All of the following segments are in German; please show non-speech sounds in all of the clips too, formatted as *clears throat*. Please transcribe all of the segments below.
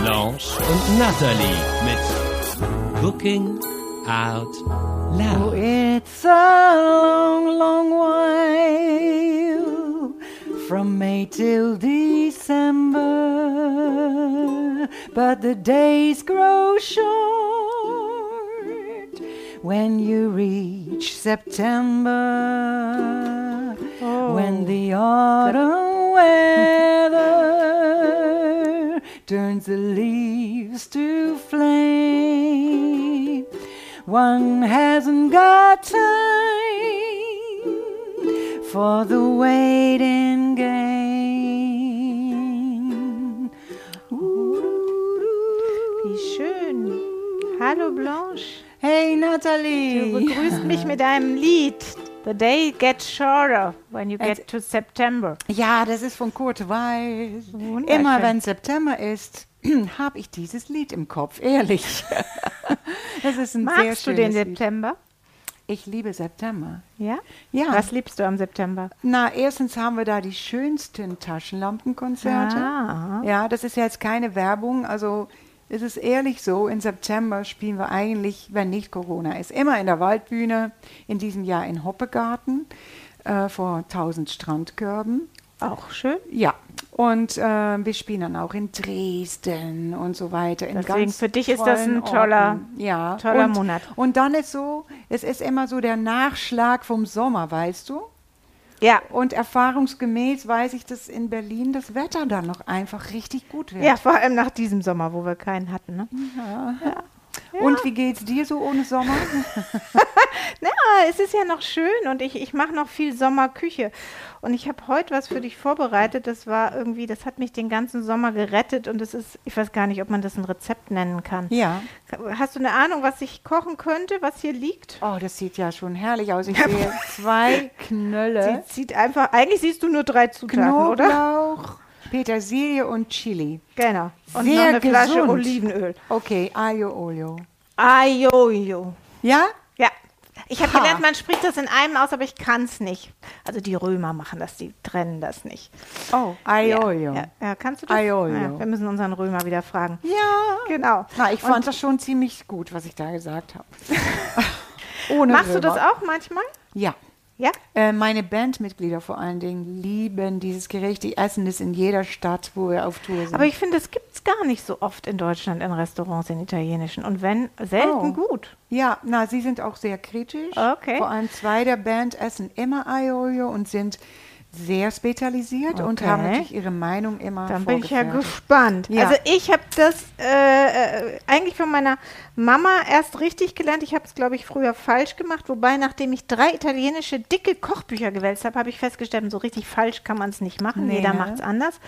Blanche und Natalie mit Cooking Out Oh, it's a long, long while from May till December, but the days grow short when you reach September, when oh. the autumn weather turns the leaves to flame. One hasn't got time for the waiting game. Wie schön. Hallo Blanche. Hey Du Natalie. begrüßt mich mit einem Lied. The day gets shorter when you get to September. Ja, das ist von Kurt Weiß. Immer wenn September ist, *clears throat* habe ich dieses Lied im Kopf, ehrlich. *laughs* Das ist ein sehr Magst du den schönes Lied. September? Ich liebe September. Ja? Ja. Was liebst du am September? Na, erstens haben wir da die schönsten Taschenlampenkonzerte. Ah. Ja, das ist jetzt keine Werbung. Also es ist ehrlich so, im September spielen wir eigentlich, wenn nicht Corona ist, immer in der Waldbühne, in diesem Jahr in Hoppegarten äh, vor 1000 Strandkörben. Auch schön. Ja, und äh, wir spielen dann auch in Dresden und so weiter. In Deswegen, für dich ist das ein toller- ja. toller und, Monat. Und dann ist so, es ist immer so der Nachschlag vom Sommer, weißt du? Ja. Und erfahrungsgemäß weiß ich, dass in Berlin das Wetter dann noch einfach richtig gut wird. Ja, vor allem nach diesem Sommer, wo wir keinen hatten. Ne? Und wie geht's dir so ohne Sommer? *laughs* Na, es ist ja noch schön und ich, ich mache noch viel Sommerküche. Und ich habe heute was für dich vorbereitet. Das war irgendwie, das hat mich den ganzen Sommer gerettet und es ist, ich weiß gar nicht, ob man das ein Rezept nennen kann. ja. Hast du eine Ahnung, was ich kochen könnte, was hier liegt? Oh, das sieht ja schon herrlich aus. Ich sehe zwei *laughs* Knölle. Sie sieht einfach, eigentlich siehst du nur drei Zutaten, oder? Petersilie und Chili. Genau. Und Sehr noch eine Flasche gesund. Olivenöl. Okay, Aglio Olio. Ajojo. Ja? Ja. Ich habe Ha. gelernt, man spricht das in einem aus, aber ich kann es nicht. Also die Römer machen das, die trennen das nicht. Oh, Aglio Olio. Ja, ja, kannst du das? Aiolio. Ja, wir müssen unseren Römer wieder fragen. Ja. Genau. Na, ich fand das schon ziemlich gut, was ich da gesagt habe. *laughs* Ohne Machst du Römer. das auch manchmal? Ja. Ja? Äh, meine Bandmitglieder vor allen Dingen lieben dieses Gericht. Die essen es in jeder Stadt, wo wir auf Tour sind. Aber ich finde, das gibt es gar nicht so oft in Deutschland in Restaurants, in italienischen. Und wenn, selten Oh. gut. ja, na, sie sind auch sehr kritisch. Okay. Vor allem zwei der Band essen immer Aiolio und sind sehr spezialisiert und Okay. haben natürlich ihre Meinung immer Dann bin ich ja gespannt. Ja. Also ich habe das äh, äh, eigentlich von meiner Mama erst richtig gelernt. Ich habe es, glaube ich, früher falsch gemacht. Wobei, nachdem ich drei italienische dicke Kochbücher gewälzt habe, habe ich festgestellt, so richtig falsch kann man es nicht machen. Nee, Jeder ne? macht es anders.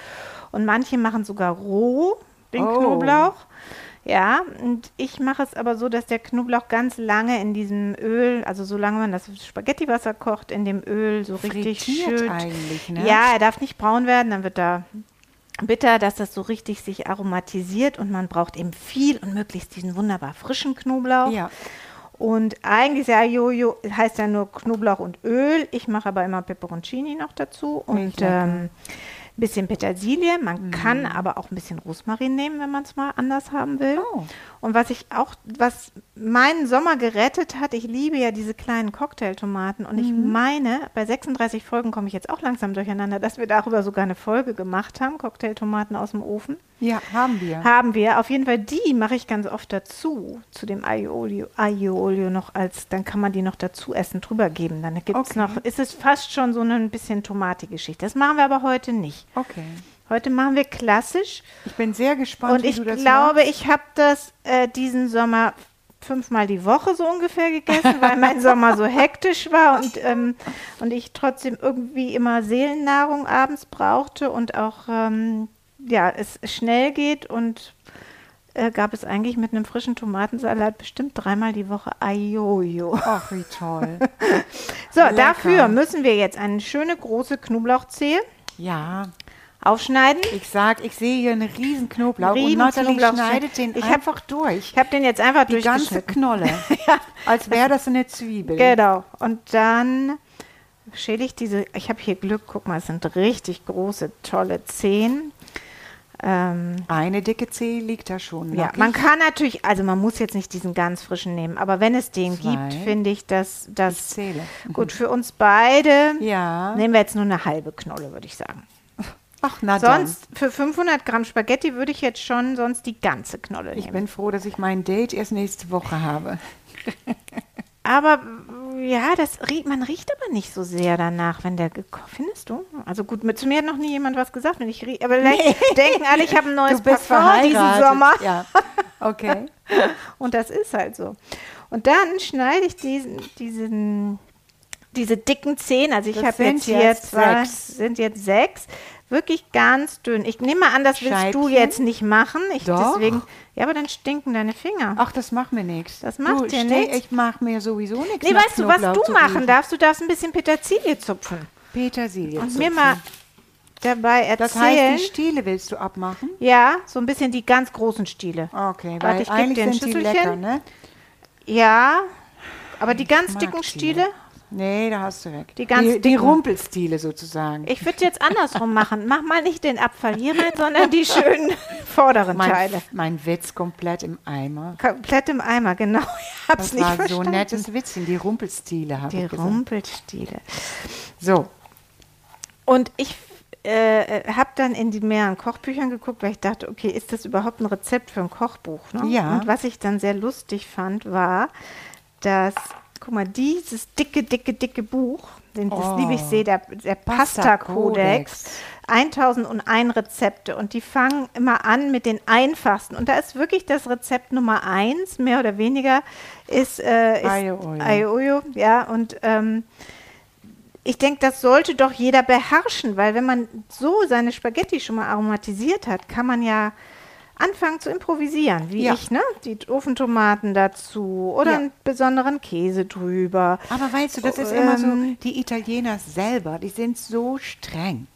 Und manche machen sogar roh den Oh. Knoblauch. Ja, und ich mache es aber so, dass der Knoblauch ganz lange in diesem Öl, also solange man das Spaghettiwasser kocht, in dem Öl so richtig schön. eigentlich, ne? Ja, er darf nicht braun werden, dann wird er bitter, dass das so richtig sich aromatisiert und man braucht eben viel und möglichst diesen wunderbar frischen Knoblauch. Ja. Und eigentlich ist ja Jojo, heißt ja nur Knoblauch und Öl. Ich mache aber immer Peperoncini noch dazu und ähm, bisschen Petersilie. Man kann aber auch ein bisschen Rosmarin nehmen, wenn man es mal anders haben will. Oh. Und was ich auch, was meinen Sommer gerettet hat, ich liebe ja diese kleinen Cocktailtomaten und ich meine, bei 36 Folgen komme ich jetzt auch langsam durcheinander, dass wir darüber sogar eine Folge gemacht haben, Cocktailtomaten aus dem Ofen. Ja, haben wir. Haben wir. Auf jeden Fall die mache ich ganz oft dazu, zu dem Aglio Olio, noch als, dann kann man die noch dazu essen, drüber geben. Dann gibt es Okay. noch, ist es fast schon so ein bisschen Tomatengeschichte. Das machen wir aber heute nicht. Okay. Heute machen wir klassisch. Ich bin sehr gespannt, Und wie ich du das glaube, machst. ich habe das äh, diesen Sommer fünfmal die Woche so ungefähr gegessen, weil mein *laughs* Sommer so hektisch war und, ähm, und ich trotzdem irgendwie immer Seelennahrung abends brauchte und auch ähm, ja, es schnell geht und äh, gab es eigentlich mit einem frischen Tomatensalat bestimmt dreimal die Woche Ajojo. Ach, wie toll. *laughs* So, Lecker. dafür müssen wir jetzt eine schöne große Knoblauchzehe ja, aufschneiden. ich sag, ich sehe hier einen riesen Knoblauch Riesen und Knoblauch. schneidet den Ich hab- einfach durch. Ich habe den jetzt einfach Die ganze durchgeschnitten. Knolle. *laughs* Als wäre das eine Zwiebel. Genau. Und dann schäle ich diese, ich habe hier Glück, guck mal, es sind richtig große, tolle Zehen. Ähm, Eine dicke Zehe liegt da schon. ja, man kann natürlich, also man muss jetzt nicht diesen ganz frischen nehmen, aber wenn es den Zwei. gibt, finde ich, dass Ich das zähle. gut für uns beide. Ja. Nehmen wir jetzt nur eine halbe Knolle, würde ich sagen. Ach, na dann. Sonst für 500 Gramm Spaghetti würde ich jetzt schon sonst die ganze Knolle Ich nehmen. bin froh, dass ich mein Date erst nächste Woche habe. *laughs* Aber ja, das riecht, man riecht aber nicht so sehr danach, wenn der gekocht. Findest du? Also gut, mit, zu mir hat noch nie jemand was gesagt, wenn ich riech, aber vielleicht *laughs* denken alle, ich habe ein neues Parfum diesen. Sommer. Ja. Okay. *laughs* Und das ist halt so. Und dann schneide ich diesen, diesen, diese dicken Zehen, also ich habe jetzt jetzt zwei, sechs. sind jetzt sechs, wirklich ganz dünn. Ich nehme mal an, das willst du Scheibchen? jetzt nicht machen. Ich Doch. deswegen, ja, aber dann stinken deine Finger. Ach, das macht mir nichts. Das macht du, dir nichts? Ich mache mir sowieso nichts. nee, weißt du, was Knoblauch du machen riechen. darfst? Du darfst ein bisschen Petersilie zupfen. Petersilie. Und zupfen. mir mal dabei erzählen. Das heißt, die Stiele willst du abmachen? ja, so ein bisschen die ganz großen Stiele. Okay, Warte, weil ich geb eigentlich dir ein sind die lecker, ne? Ja, aber die ganz dicken. Stiele, Nee, da hast du recht. Die ganz die, die dicken. Rumpelstiele sozusagen. ich würde jetzt andersrum machen. Mach mal nicht den Abfall hier rein, sondern die schönen *laughs* vorderen mein, Teile. mein Witz komplett im Eimer. Komplett im Eimer, genau. *laughs* Ich hab's Das nicht war verstanden. so ein nettes Witzchen. Die Rumpelstiele habe Die ich gesagt. Rumpelstiele. So, Und ich äh, habe dann in die mehreren Kochbüchern geguckt, weil ich dachte, okay, ist das überhaupt ein Rezept für ein Kochbuch? Ne? Ja. Und was ich dann sehr lustig fand, war, dass, guck mal, dieses dicke, dicke, dicke Buch, den, das Oh. liebe ich sehr, der, der Pasta-Kodex. Pasta-Kodex, 1001 Rezepte und die fangen immer an mit den einfachsten. Und da ist wirklich das Rezept Nummer eins, mehr oder weniger, ist, äh, ist. Aglio Olio, ja, und ähm, ich denke, das sollte doch jeder beherrschen, weil wenn man so seine Spaghetti schon mal aromatisiert hat, kann man ja anfangen zu improvisieren, wie Ja. ich, ne? Die Ofentomaten dazu oder Ja. einen besonderen Käse drüber. aber weißt du, das ist immer so, Ähm. die Italiener selber, die sind so streng.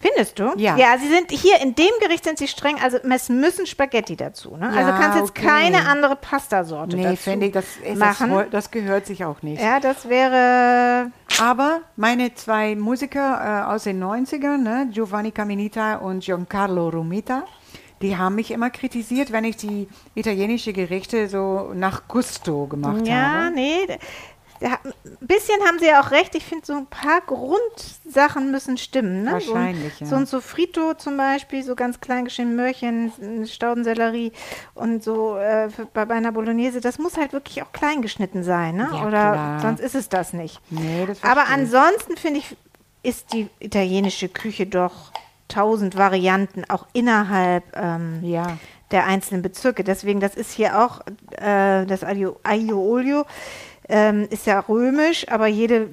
Findest du? Ja. Ja, sie sind hier in dem Gericht sind sie streng, also es müssen Spaghetti dazu, ne? also Ja, kannst jetzt okay. keine andere Pastasorte Nee, dazu finde ich, das, das, machen. heu- das gehört sich auch nicht. ja, das wäre Aber meine zwei Musiker äh, aus den 90ern, ne, Giovanni Caminita und Giancarlo Romita, die haben mich immer kritisiert, wenn ich die italienische Gerichte so nach Gusto gemacht Ja, habe. nee. da- da- Ein bisschen haben sie ja auch recht. Ich finde, so ein paar Grundsachen müssen stimmen. Ne? Wahrscheinlich, so, ja. ein- So ein Sofrito zum Beispiel, so ganz klein geschnitten Möhrchen, Staudensellerie und so äh, bei, bei einer Bolognese, das muss halt wirklich auch klein geschnitten sein. Ne? Ja, Oder klar. sonst ist es das nicht. Nee, das Aber ansonsten finde ich, ist die italienische Küche doch tausend Varianten, auch innerhalb ähm, Ja. der einzelnen Bezirke. Deswegen, das ist hier auch äh, das Aglio, Aglio Olio, ähm, ist ja römisch, aber jede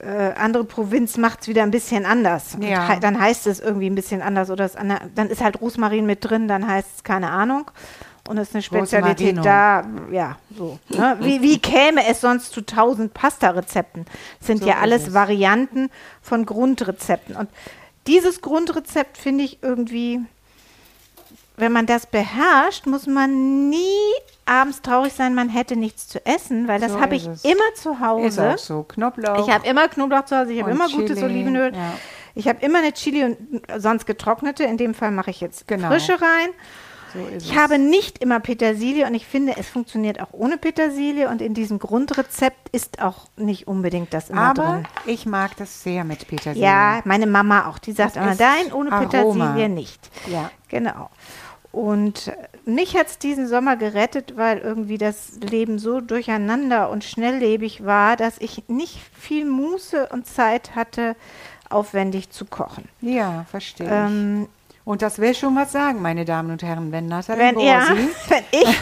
äh, andere Provinz macht es wieder ein bisschen anders. Ja. hei- dann heißt es irgendwie ein bisschen anders oder dann ist halt Rosmarin mit drin, dann heißt es keine Ahnung. Und es ist eine Spezialität da, ja, so. Ne? Wie, wie käme es sonst zu tausend Pasta-Rezepten? Das sind So ja alles es. Varianten von Grundrezepten. Und dieses Grundrezept finde ich irgendwie, wenn man das beherrscht, muss man nie abends traurig sein, man hätte nichts zu essen, weil das So habe ist ich es. immer zu Ist Hause. auch so. Knoblauch. Ich habe immer Knoblauch zu Hause, ich habe immer gutes Chili, Olivenöl. ja. Ich habe immer eine Chili und sonst getrocknete. In dem Fall mache ich jetzt Genau. frische rein. So Ich es. habe nicht immer Petersilie und ich finde, es funktioniert auch ohne Petersilie und in diesem Grundrezept ist auch nicht unbedingt das immer Aber drin. ich mag das sehr mit Petersilie. Ja, meine Mama auch. Die sagt Das immer, nein, ohne Aroma. Petersilie nicht. Ja. Genau. Und mich hat es diesen Sommer gerettet, weil irgendwie das Leben so durcheinander und schnelllebig war, dass ich nicht viel Muße und Zeit hatte, aufwendig zu kochen. Ja, verstehe ich. Ähm, Und das will schon was sagen, meine Damen und Herren, wenn Nathalie wenn, ja, *laughs* wenn ich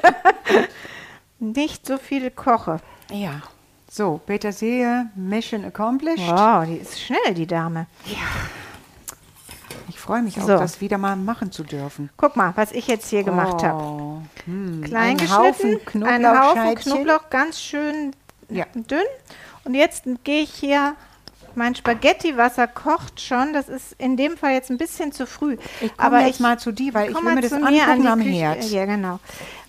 *laughs* nicht so viel koche. ja, so, Petersilie, Mission accomplished. Wow, die ist schnell, die Dame. Ich freue mich auch, So. das wieder mal machen zu dürfen. Guck mal, was ich jetzt hier gemacht habe. Oh, hm, Klein ein Haufen ein Haufen. Knoblauch, ganz schön Ja. dünn. Und jetzt gehe ich hier, mein Spaghettiwasser kocht schon. Das ist in dem Fall jetzt ein bisschen zu früh. Ich komme jetzt mal zu dir, weil ich will mir das an angucken die am Küche. Herd. Ja, genau.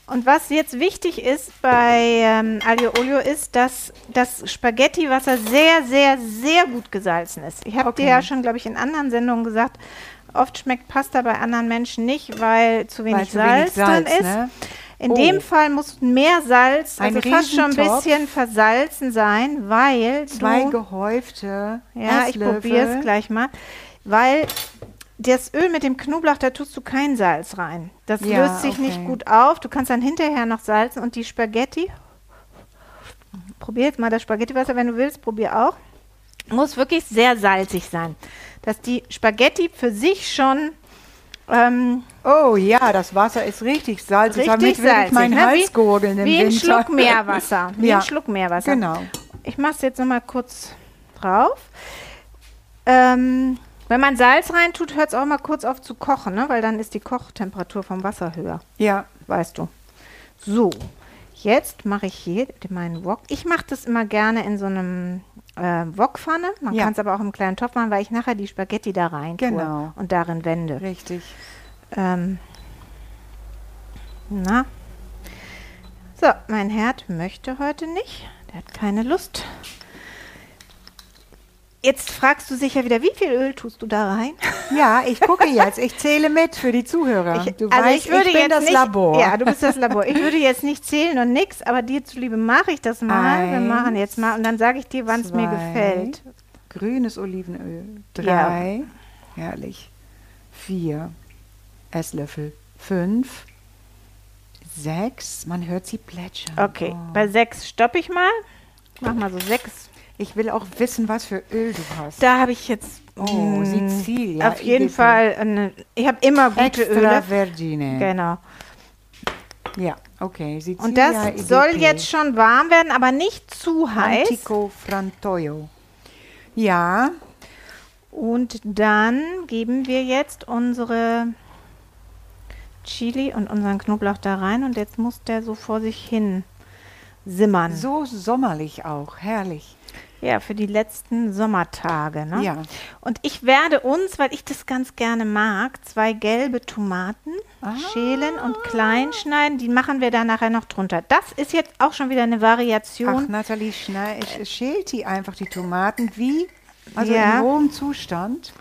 Und was jetzt wichtig ist bei ähm, Aglio Olio ist, dass das Spaghettiwasser sehr, sehr, sehr gut gesalzen ist. Ich habe Okay. dir ja schon, glaube ich, in anderen Sendungen gesagt, oft schmeckt Pasta bei anderen Menschen nicht, weil zu wenig, Weil zu wenig Salz, drin Salz, ist. ne? In Oh. dem Fall muss mehr Salz, Ein also fast schon ein bisschen versalzen sein, weil Zwei du, gehäufte ja, ich Esslöffel. probiere es gleich mal, weil das Öl mit dem Knoblauch, da tust du kein Salz rein. Das Ja, löst sich nicht okay. gut auf. Du kannst dann hinterher noch salzen und die Spaghetti, probier jetzt mal das Spaghettiwasser, wenn du willst, probier auch, muss wirklich sehr salzig sein. Dass die Spaghetti für sich schon ähm, Oh ja, das Wasser ist richtig salzig. richtig Damit will ich salzig. meinen ne? Hals wie, gurgeln im wie ein Winter. Schluck Meerwasser. *laughs* Wie Ja. ein Schluck Meerwasser. Genau. Ich mache es jetzt nochmal kurz drauf. Ähm, wenn man Salz reintut, hört es auch mal kurz auf zu kochen, ne? weil dann ist die Kochtemperatur vom Wasser höher, Ja, weißt du. So, jetzt mache ich hier meinen Wok. Ich mache das immer gerne in so einem äh, Wokpfanne. Man Ja. kann es aber auch im kleinen Topf machen, weil ich nachher die Spaghetti da rein Genau. und darin wende. richtig. Ähm, na. So, mein Herd möchte heute nicht. Der hat keine Lust. Jetzt fragst du sicher wieder, wie viel Öl tust du da rein? Ja, ich gucke jetzt. Ich zähle mit für die Zuhörer. Ich, du also weißt, ich würde ich bin jetzt das nicht, Labor. Ja, du bist das Labor. Ich würde jetzt nicht zählen und nix, aber dir zuliebe mache ich das mal. Wir Eins, machen jetzt mal und dann sage ich dir, wann es mir gefällt. Grünes Olivenöl. Ja. Drei. Herrlich. Vier. Esslöffel. Fünf. Sechs. Man hört sie plätschern. Okay, Oh. bei sechs stoppe ich mal. Mach mal so sechs. Ich will auch wissen, was für Öl du hast. Da habe ich jetzt Oh, Sizilien. auf jeden Fall. Eine, ich habe immer gute Extra Öle. Vergine. Genau. Ja, okay. Sizilien Und das soll jetzt schon warm werden, aber nicht zu heiß. Antico Frantoio. Ja, Und dann geben wir jetzt unsere Chili und unseren Knoblauch da rein und jetzt muss der so vor sich hin simmern. so sommerlich auch. Herrlich. Ja, für die letzten Sommertage. Ne? Ja. Und ich werde uns, weil ich das ganz gerne mag, zwei gelbe Tomaten Ah. schälen und klein schneiden. Die machen wir dann nachher noch drunter. Das ist jetzt auch schon wieder eine Ach, Variation. Nathalie Schnei schält die einfach die Tomaten wie, also Ja. im rohen Zustand,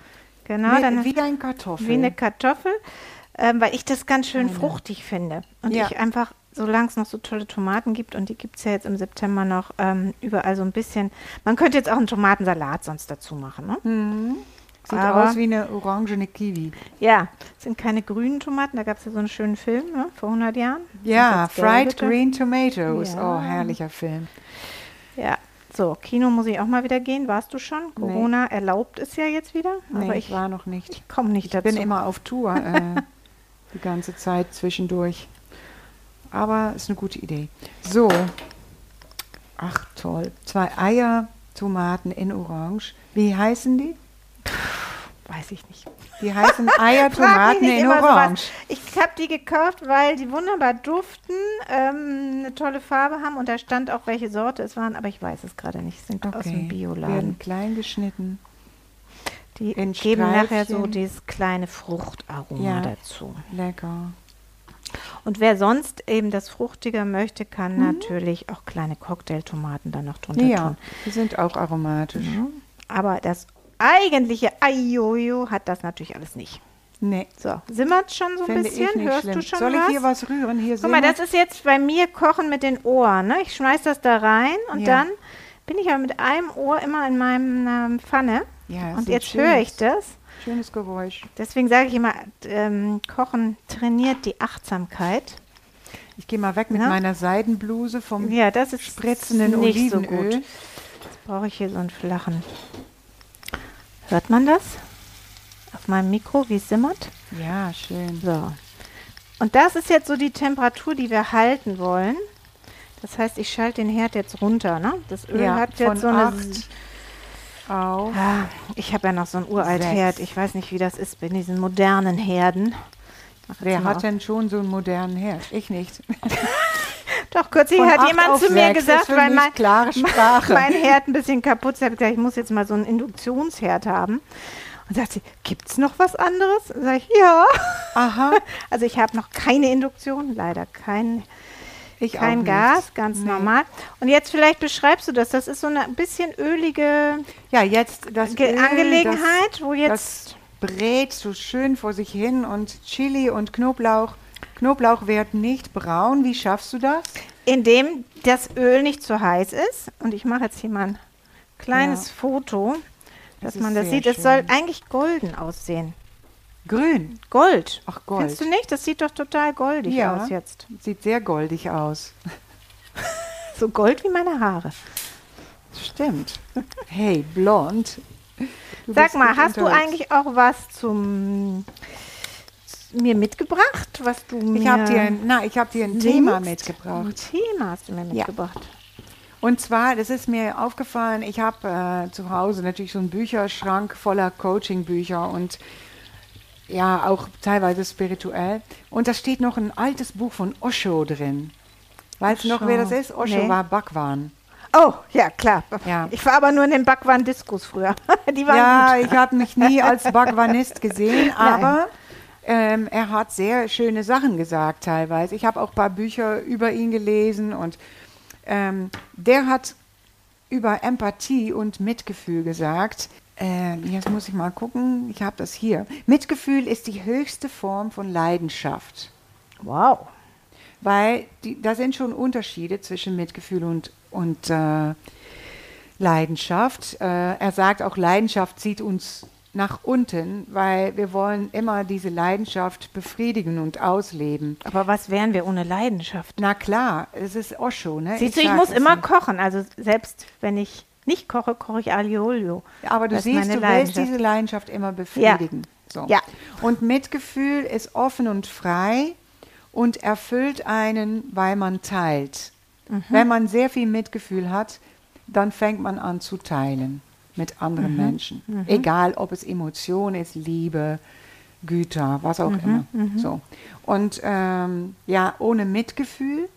genau, mit, dann wie ein Kartoffel. wie eine Kartoffel, ähm, weil ich das ganz schön fruchtig finde. Und Ja. ich einfach, solange es noch so tolle Tomaten gibt, und die gibt es ja jetzt im September noch ähm, überall so ein bisschen. Man könnte jetzt auch einen Tomatensalat sonst dazu machen. Ne? Hm. Sieht Aber- aus wie eine orangene Kiwi. Ja, es sind keine grünen Tomaten. Da gab es ja so einen schönen Film ne, vor 100 Jahren. Ja, Fried? Green Tomatoes. Ja. Oh, herrlicher Film. Ja. So, Kino muss ich auch mal wieder gehen. Warst du schon? Corona erlaubt es ja jetzt wieder. Nee, aber ich ich war noch nicht. komme nicht Ich dazu. bin immer auf Tour äh, *laughs* die ganze Zeit zwischendurch. Aber ist eine gute Idee. So. Ach toll. Zwei Eier, Tomaten in Orange. Wie heißen die? Weiß ich nicht. Die heißen *laughs* Eier, Tomaten in Orange. sowas. Ich habe die gekauft, weil die wunderbar duften, ähm, eine tolle Farbe haben und da stand auch, welche Sorte es waren, aber ich weiß es gerade nicht. Sind aus dem Okay. Bioladen. Werden klein geschnitten. Die in geben nachher so dieses kleine Fruchtaroma Ja. dazu. Lecker. Und wer sonst eben das Fruchtige möchte, kann natürlich auch kleine Cocktailtomaten dann noch drunter Ja, tun. die sind auch aromatisch. Aber das eigentliche Aioio hat das natürlich alles nicht. Nee, So, simmert schon so ein finde bisschen? Hörst schlimm. du schon Soll was? ich hier was rühren? Hier Guck mal, das ist jetzt bei mir Kochen mit den Ohren. Ne? Ich schmeiß das da rein und Ja. dann bin ich aber mit einem Ohr immer in meinem ähm, Pfanne. Ja, und jetzt höre ich das. Schönes Geräusch. Deswegen sage ich immer, ähm, Kochen trainiert die Achtsamkeit. Ich gehe mal weg mit Ja. meiner Seidenbluse vom Ja, das ist spritzenden nicht so Olivenöl. gut. Jetzt brauche ich hier so einen flachen. Hört man das? Auf meinem Mikro, wie es simmert? Ja, schön. So. Und das ist jetzt so die Temperatur, die wir halten wollen. Das heißt, ich schalte den Herd jetzt runter. Ne? Das Öl Ja, hat jetzt so eine. acht auf. Ah, Ich habe ja noch so ein uralt Sechs. Herd. Ich weiß nicht, wie das ist bei diesen modernen Herden. Wer hat denn schon so einen modernen Herd? Ich nicht. *laughs* Doch, kürzlich Von hat jemand zu mir gesagt, weil mein, mein Herd ein bisschen kaputt ist. Ich habe gesagt, ich muss jetzt mal so einen Induktionsherd haben. Und sagt sie, gibt es noch was anderes? Sag ich, ja. Aha. *laughs* Also ich habe noch keine Induktion, leider kein, Ich kein. Gas, ganz Nee. normal. Und jetzt vielleicht beschreibst du das. Das ist so eine bisschen ölige Ja, jetzt das Öl, Angelegenheit, wo das, jetzt das brät so schön vor sich hin und Chili und Knoblauch. Knoblauch wird nicht braun. Wie schaffst du das? indem das Öl nicht zu heiß ist. Und ich mache jetzt hier mal ein kleines Ja. Foto, Das dass ist man das sieht. Es schön. soll eigentlich golden aussehen. Grün. Gold. Ach, Gold. Findest du nicht? Das sieht doch total goldig Ja. aus jetzt. Sieht sehr goldig aus. *laughs* So gold wie meine Haare. Stimmt. Hey, blond. Du Sag mal, hast du eigentlich auch was zum mir mitgebracht, was du mir Ich habe dir, ein- na, ich habe dir ein Thema mitgebracht. Ein Thema hast du mir Ja. mitgebracht. Und zwar, das ist mir aufgefallen, ich habe äh, zu Hause natürlich so einen Bücherschrank voller Coaching-Bücher und ja, auch teilweise spirituell. Und da steht noch ein altes Buch von Osho drin. Weißt du noch, wer das ist? Osho Nee. war Bhagwan. Oh, ja, klar. Ja. Ich war aber nur in den Backwaren-Diskus früher. *laughs* Die waren Ja, gut. ich habe mich nie als *laughs* Bhagwanist gesehen, aber ähm, er hat sehr schöne Sachen gesagt teilweise. Ich habe auch ein paar Bücher über ihn gelesen und ähm, der hat über Empathie und Mitgefühl gesagt. Ähm, jetzt muss ich mal gucken, ich habe das hier. Mitgefühl ist die höchste Form von Leidenschaft. Wow. Weil die, da sind schon Unterschiede zwischen Mitgefühl und, und äh, Leidenschaft. Äh, er sagt auch, Leidenschaft zieht uns nach unten, weil wir wollen immer diese Leidenschaft befriedigen und ausleben. Aber was wären wir ohne Leidenschaft? Na klar, es ist Osho, ne? Siehst du, ich muss immer nicht. kochen. Also selbst wenn ich nicht koche, koche ich Aliolio. Aber du Das siehst, du willst diese Leidenschaft immer befriedigen. So. Ja. Und Mitgefühl ist offen und frei und erfüllt einen, weil man teilt. Mhm. Wenn man sehr viel Mitgefühl hat, dann fängt man an zu teilen mit anderen Mhm. Menschen. Egal, ob es Emotion ist, Liebe, Güter, was Mhm. auch immer. So. Und ähm, ja, ohne Mitgefühl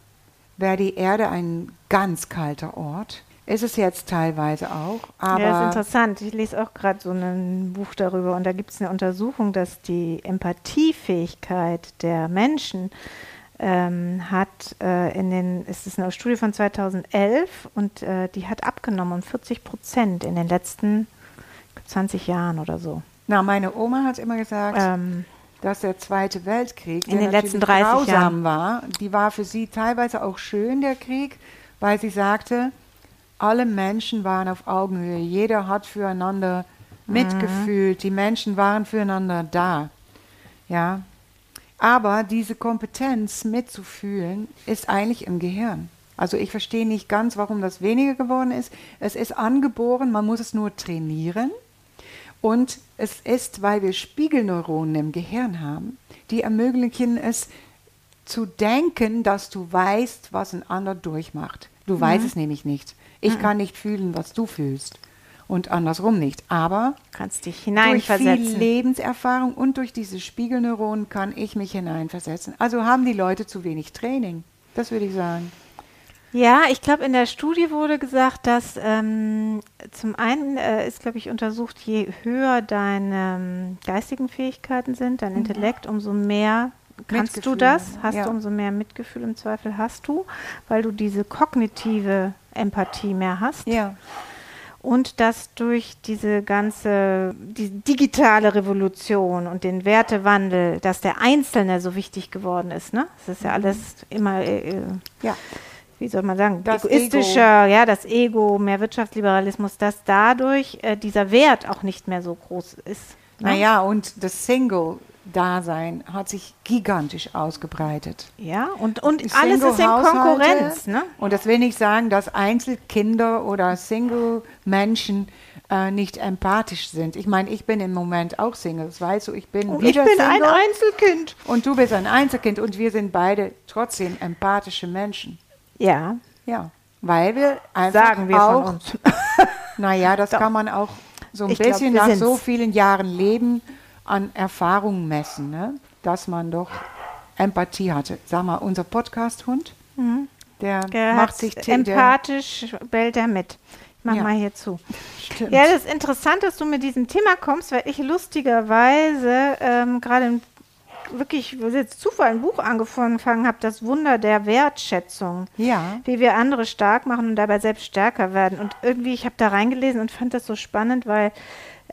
wäre die Erde ein ganz kalter Ort. Ist es jetzt teilweise auch, aber ja, das ist interessant. Ich lese auch gerade so ein Buch darüber und da gibt es eine Untersuchung, dass die Empathiefähigkeit der Menschen ähm, hat äh, in den, es ist eine Studie von 2011 und äh, die hat abgenommen um 40 Prozent in den letzten 20 Jahren oder so. Na, meine Oma hat immer gesagt, Ähm, dass der Zweite Weltkrieg, In den letzten natürlich 30 grausam Jahren. war, die war für sie teilweise auch schön, der Krieg, weil sie sagte, alle Menschen waren auf Augenhöhe, jeder hat füreinander Mhm. mitgefühlt, die Menschen waren füreinander da. Ja. Aber diese Kompetenz mitzufühlen ist eigentlich im Gehirn. Also ich verstehe nicht ganz, warum das weniger geworden ist. Es ist angeboren, man muss es nur trainieren. Und es ist, weil wir Spiegelneuronen im Gehirn haben, die ermöglichen es zu denken, dass du weißt, was ein anderer durchmacht. Du weißt es nämlich nicht. Ich kann nicht fühlen, was du fühlst. Und andersrum nicht. Aber kannst dich durch viel hineinversetzen. Lebenserfahrung und durch diese Spiegelneuronen kann ich mich hineinversetzen. Also haben die Leute zu wenig Training. Das würde ich sagen. Ja, ich glaube, in der Studie wurde gesagt, dass ähm, zum einen äh, ist, glaube ich, untersucht, je höher deine ähm, geistigen Fähigkeiten sind, dein Intellekt, umso mehr kannst du Mitgefühl, das, hast ja. du, umso mehr Mitgefühl im Zweifel hast du, weil du diese kognitive Empathie mehr hast. Ja. Und dass durch diese ganze die digitale Revolution und den Wertewandel, dass der Einzelne so wichtig geworden ist. Ne? Das ist ja alles immer, äh, äh, Ja. wie soll man sagen, Das egoistischer, ja, das Ego, mehr Wirtschaftsliberalismus, dass dadurch äh, dieser Wert auch nicht mehr so groß ist. Ne? Naja, und das Single-Dasein hat sich gigantisch ausgebreitet. Ja, und, und alles ist in. Konkurrenz. Ne? Und das will nicht sagen, dass Einzelkinder oder Single-Menschen äh, nicht empathisch sind. Ich meine, ich bin im Moment auch Single. Das weißt du, ich bin Und ich wieder bin ein Single. Einzelkind. Und du bist ein Einzelkind und wir sind beide trotzdem empathische Menschen. Ja, Ja, weil wir einfach sagen wir auch von uns. *laughs* Naja, das kann man auch so ein Ich glaub, bisschen wir nach sind's. so vielen Jahren Leben an Erfahrung messen, ne? dass man doch Empathie hatte. Sag mal, unser Podcast-Hund, der, Der macht hat sich empathisch, bellt er mit. Ich mach Ja. mal hier zu. Stimmt. Ja, das ist interessant, dass du mit diesem Thema kommst, weil ich lustigerweise ähm, gerade wirklich, jetzt Zufall ein Buch angefangen habe, das Wunder der Wertschätzung. Ja. Wie wir andere stark machen und dabei selbst stärker werden. Und irgendwie, ich habe da reingelesen und fand das so spannend, weil,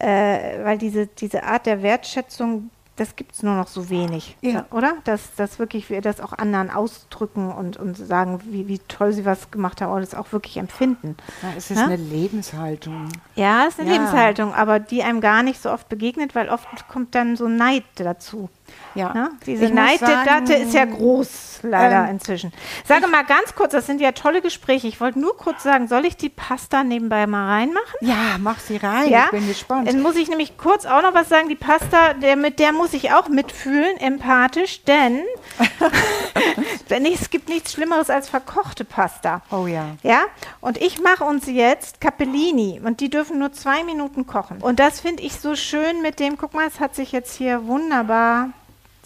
äh, weil diese, diese Art der Wertschätzung, das gibt es nur noch so wenig. Ja. Oder? Dass, dass wirklich wir das auch anderen ausdrücken und, und sagen, wie, wie toll sie was gemacht haben oder das auch wirklich empfinden. Ja, es ist Ja? eine Lebenshaltung. Ja, es ist eine Ja. Lebenshaltung, aber die einem gar nicht so oft begegnet, weil oft kommt dann so Neid dazu. Ja. Ja? Diese Ich muss Neiddebatte ist ja groß, leider ähm, inzwischen. Sage mal ganz kurz, das sind ja tolle Gespräche. Ich wollte nur kurz sagen, soll ich die Pasta nebenbei mal reinmachen? Ja, mach sie rein. Ja, Ich bin gespannt. Dann muss ich nämlich kurz auch noch was sagen. Die Pasta, der, mit der muss ich auch mitfühlen, empathisch, denn *laughs* es gibt nichts Schlimmeres als verkochte Pasta. Oh ja. Ja, und ich mache uns jetzt Capellini und die dürfen nur zwei Minuten kochen. Und das finde ich so schön mit dem, guck mal, es hat sich jetzt hier wunderbar,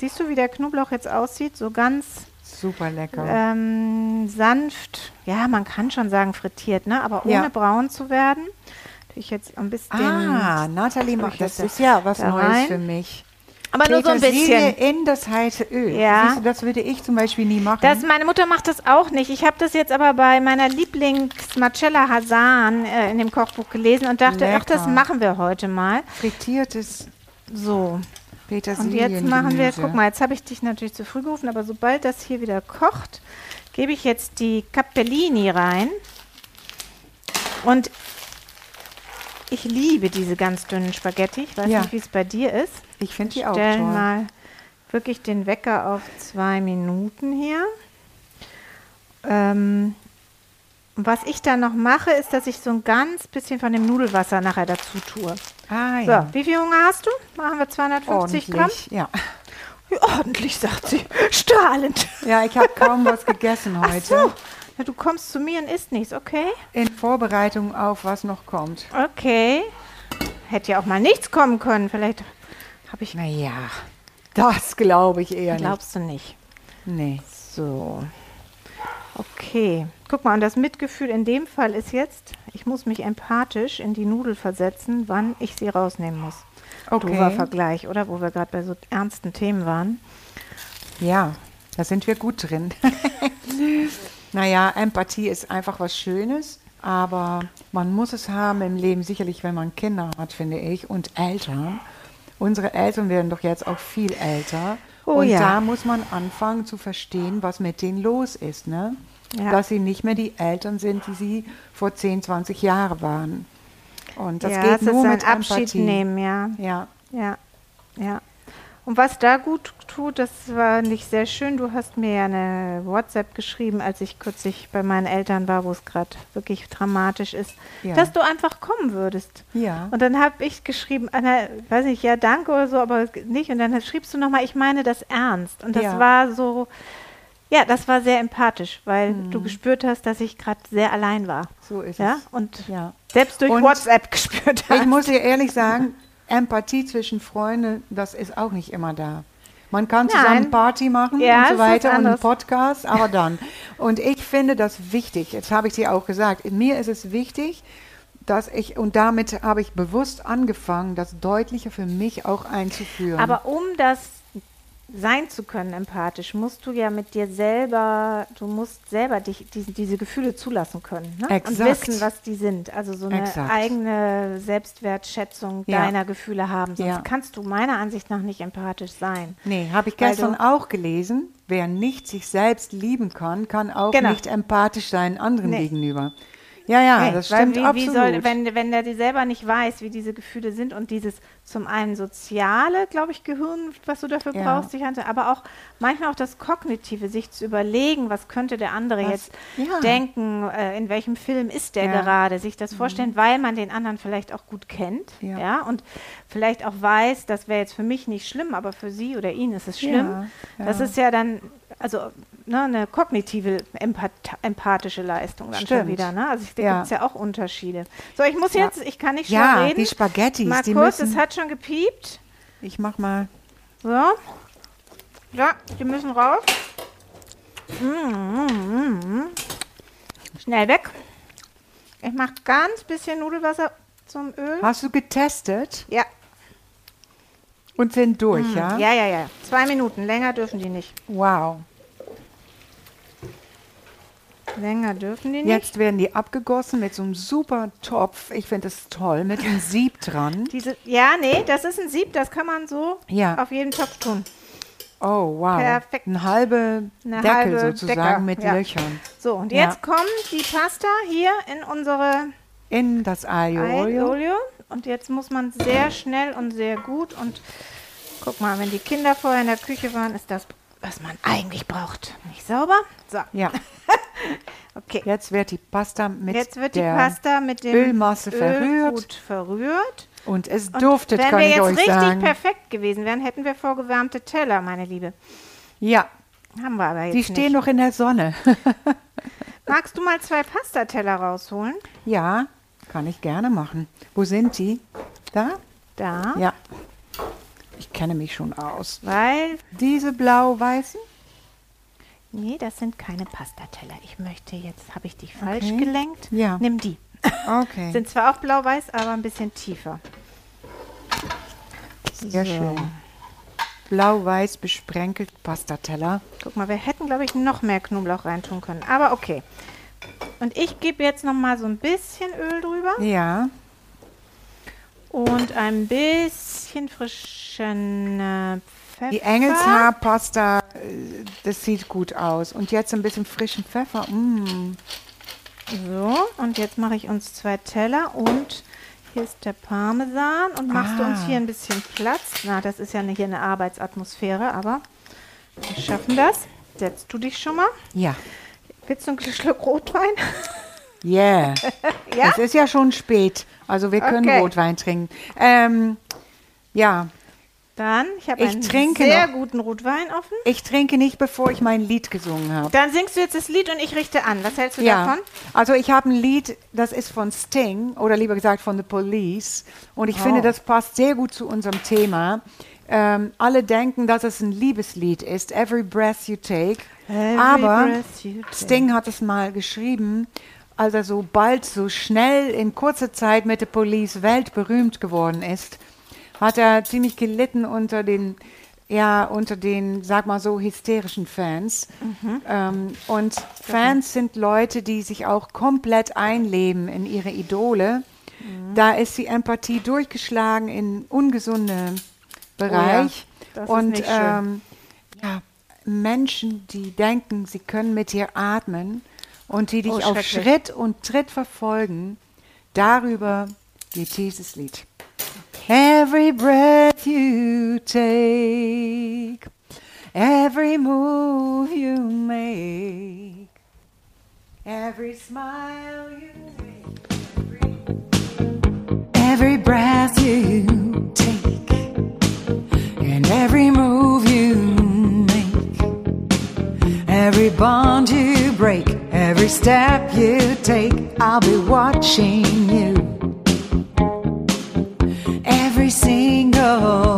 siehst du, wie der Knoblauch jetzt aussieht? So ganz Super lecker. ähm, sanft, ja, man kann schon sagen frittiert, ne? aber ohne Ja. braun zu werden. Ich jetzt ein bisschen. ah, Nathalie macht das. jetzt ist ja was Neues für mich. aber nur so ein Petersilie bisschen. in das heiße Öl. Ja. Siehst du, das würde ich zum Beispiel nie machen. Das, meine Mutter macht das auch nicht. Ich habe das jetzt aber bei meiner Lieblings Marcella Hasan äh, in dem Kochbuch gelesen und dachte, ach, das Lecker. machen wir heute mal. Frittiertes So. Petersilie. Und jetzt machen wir, guck mal, jetzt habe ich dich natürlich zu früh gerufen, aber sobald das hier wieder kocht, gebe ich jetzt die Cappellini rein. Und ich liebe diese ganz dünnen Spaghetti. Ich weiß Ja. nicht, wie es bei dir ist. Ich finde die auch Stellen toll. mal wirklich den Wecker auf zwei Minuten hier. Ähm, was ich dann noch mache, ist, dass ich so ein ganz bisschen von dem Nudelwasser nachher dazu tue. Ah So, ja. wie viel Hunger hast du? Machen wir 250 Gramm? Ordentlich. Ja. Ja, ordentlich, sagt sie. Strahlend. ja, ich habe kaum was gegessen Ach heute. so. Ja, du kommst zu mir und isst nichts, okay? In Vorbereitung auf was noch kommt. Okay. Hätte ja auch mal nichts kommen können. Vielleicht habe ich. Naja, das glaube ich eher Glaubst du nicht? nicht. Nee. So. Okay. Guck mal, und das Mitgefühl in dem Fall ist jetzt, ich muss mich empathisch in die Nudel versetzen, wann ich sie rausnehmen muss. Doofer Okay. Vergleich, oder? Wo wir gerade bei so ernsten Themen waren. Ja, da sind wir gut drin. *laughs* naja, Empathie ist einfach was Schönes, aber man muss es haben im Leben, sicherlich, wenn man Kinder hat, finde ich, und Eltern. Unsere Eltern werden doch jetzt auch viel älter. Oh und ja. da muss man anfangen zu verstehen, was mit denen los ist. Ne? Ja. Dass sie nicht mehr die Eltern sind, die sie vor 10, 20 Jahren waren. Und das ja, geht ist nur ein mit Abschied Empathie. nehmen, ja. Ja. Ja, ja. Und was da gut tut, das war nicht sehr schön. Du hast mir ja eine WhatsApp geschrieben, als ich kürzlich bei meinen Eltern war, wo es gerade wirklich dramatisch ist, Ja. dass du einfach kommen würdest. Ja. Und dann habe ich geschrieben, Anna, weiß nicht, ja, danke oder so, aber nicht. Und dann schriebst du nochmal, ich meine das ernst. Und das Ja. war so, ja, das war sehr empathisch, weil du Mhm. gespürt hast, dass ich gerade sehr allein war. So ist Ja, es. und Ja. selbst durch Und WhatsApp *laughs* gespürt hast. Ich muss dir ehrlich sagen, Empathie zwischen Freunden, das ist auch nicht immer da. Man kann Nein. zusammen Party machen Ja, und so weiter und einen. Podcast, aber dann. Und ich finde das wichtig, jetzt habe ich dir auch gesagt, mir ist es wichtig, dass ich, und damit habe ich bewusst angefangen, das deutlicher für mich auch einzuführen. Aber um das sein zu können, empathisch, musst du ja mit dir selber, du musst selber dich, diese, diese Gefühle zulassen können. Ne? Und wissen, was die sind. Also so eine Exakt. eigene Selbstwertschätzung Ja. deiner Gefühle haben. Sonst Ja. kannst du meiner Ansicht nach nicht empathisch sein. Nee, habe ich gestern auch gelesen. Wer nicht sich selbst lieben kann, kann auch Genau. nicht empathisch sein anderen Nee. gegenüber. Ja, ja, Nee, das stimmt wie, absolut. Wie soll, wenn, wenn der die selber nicht weiß, wie diese Gefühle sind und dieses zum einen soziale, glaube ich, Gehirn, was du dafür Ja. brauchst, sich anzu- aber auch manchmal auch das Kognitive, sich zu überlegen, was könnte der andere Was- jetzt ja. denken, äh, in welchem Film ist der Ja. Mhm. gerade, sich das vorstellen, weil man den anderen vielleicht auch gut kennt, ja. Und vielleicht auch weiß, das wäre jetzt für mich nicht schlimm, aber für sie oder ihn ist es schlimm. Das ist ja dann, also ne, eine kognitive, empath empathische Leistung dann schon Stimmt. wieder. Ne? Also ich- da Ja. gibt es ja auch Unterschiede. So, ich muss Ja. jetzt, ich kann nicht schnell Ja, reden. die Spaghettis, Mal die kurz, es hat schon gepiept. Ich mach mal. So. Ja, die müssen raus. Mm, mm, mm. Schnell weg. Ich mache ganz bisschen Nudelwasser zum Öl. Hast du getestet Ja. und sind durch, ja? Mm, ja, ja, ja. Zwei Minuten. Länger dürfen die nicht. Wow. Länger dürfen die nicht. Jetzt werden die abgegossen mit so einem super Topf. Ich finde das toll, mit einem Sieb dran. *laughs* Diese, ja, nee, das ist ein Sieb, das kann man so Ja. auf jeden Topf tun. Oh, wow. Perfekt. Ein halbe Eine Deckel halbe sozusagen Decker, mit ja. Löchern. So, und Ja. jetzt kommt die Pasta hier in unsere In das Aglio Olio. Und jetzt muss man sehr schnell und sehr gut und guck mal, wenn die Kinder vorher in der Küche waren, ist das, was man eigentlich braucht. Nicht sauber? So, Ja, *laughs* okay. jetzt wird die Pasta mit Jetzt wird die der Pasta mit dem Ölmasse Öl verrührt. gut verrührt. Und es Und duftet, wenn kann wir ich jetzt euch richtig sagen. perfekt gewesen wären, hätten wir vorgewärmte Teller, meine Liebe. Ja, Haben wir aber jetzt die stehen nicht. noch in der Sonne. *laughs* Magst du mal zwei Pastateller rausholen? ja, kann ich gerne machen. Wo sind die? Da? Da. Ja. Ich kenne mich schon aus. Weil, Diese blau-weißen? Nee, das sind keine Pastateller. Ich möchte jetzt, habe ich dich falsch Okay. gelenkt? Ja. Nimm die. Okay. Sind zwar auch blau-weiß, aber ein bisschen tiefer. Sehr So. schön. Blau-weiß besprenkelt Pastateller. Guck mal, wir hätten, glaube ich, noch mehr Knoblauch reintun können. Aber okay. Und ich gebe jetzt noch mal so ein bisschen Öl drüber Ja. und ein bisschen frischen äh, Pfeffer. Die Engelshaarpasta, äh, das sieht gut aus. Und jetzt ein bisschen frischen Pfeffer. Mm. So, und jetzt mache ich uns zwei Teller und hier ist der Parmesan. Und machst du uns Ah. hier ein bisschen Platz? Na, das ist ja hier eine Arbeitsatmosphäre, aber wir schaffen das. Setzt du dich schon mal. Ja. Willst du einen Schluck Rotwein? *laughs* Yeah. Ja? Es ist ja schon spät. Also wir können Okay. Rotwein trinken. Ähm, ja, Dann, ich habe einen trinke sehr noch. guten Rotwein offen. ich trinke nicht, bevor ich mein Lied gesungen habe. Dann singst du jetzt das Lied und ich richte an. Was hältst du Ja, davon? also ich habe ein Lied, das ist von Sting oder lieber gesagt von The Police und ich finde, das passt sehr gut zu unserem Thema. Ähm, alle denken, dass es ein Liebeslied ist, Every Breath You Take, Every aber you take. Sting hat es mal geschrieben, als er so bald, so schnell in kurzer Zeit mit The Police weltberühmt geworden ist, hat er ziemlich gelitten unter den ja, unter den, sag mal so, hysterischen Fans. Ähm, und Fans sind Leute, die sich auch komplett einleben in ihre Idole. Da ist die Empathie durchgeschlagen in ungesunde Bereich. das ist und ähm, ja, Menschen, die denken, sie können mit dir atmen und die dich Oh, auf. Schritt und Tritt verfolgen, darüber geht dieses Lied. Every breath you take, every move you make, every smile you make, every breath you take, and every move you make, every bond you break, every step you take, I'll be watching you single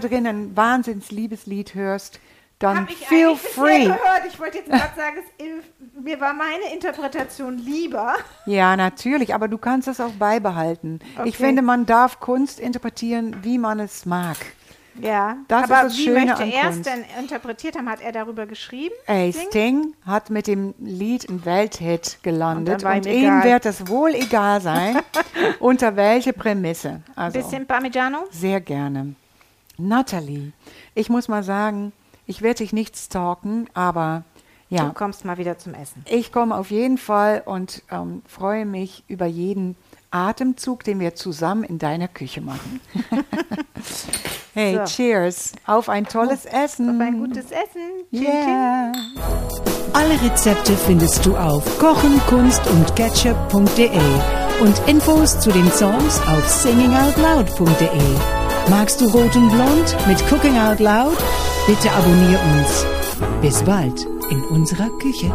da drin ein Wahnsinns-Liebeslied hörst, dann ich feel free. gehört. Ich wollte jetzt gerade sagen, es, mir war meine Interpretation lieber. Ja, natürlich, aber du kannst es auch beibehalten. Okay. Ich finde, man darf Kunst interpretieren, wie man es mag. Ja, Das aber ist das wie Schöne möchte er es denn interpretiert haben? Hat er darüber geschrieben? Ey? Sting hat mit dem Lied ein Welthit gelandet Und und, ihm wird es wohl egal sein, *laughs* unter welche Prämisse. Also Bisschen Parmigiano? sehr gerne. Natalie, ich muss mal sagen, ich werde dich nicht stalken, aber Du ja, kommst mal wieder zum Essen. ich komme auf jeden Fall und ähm, freue mich über jeden Atemzug, den wir zusammen in deiner Küche machen. *laughs* hey, So. cheers auf ein tolles Essen. Auf ein gutes Essen. Chin, chin. Yeah. Alle Rezepte findest du auf kochenkunst und ketchup.de und Infos zu den Songs auf singingoutloud.de. Magst du Rot und Blond mit Cooking Out Loud? Bitte abonnier uns. Bis bald in unserer Küche.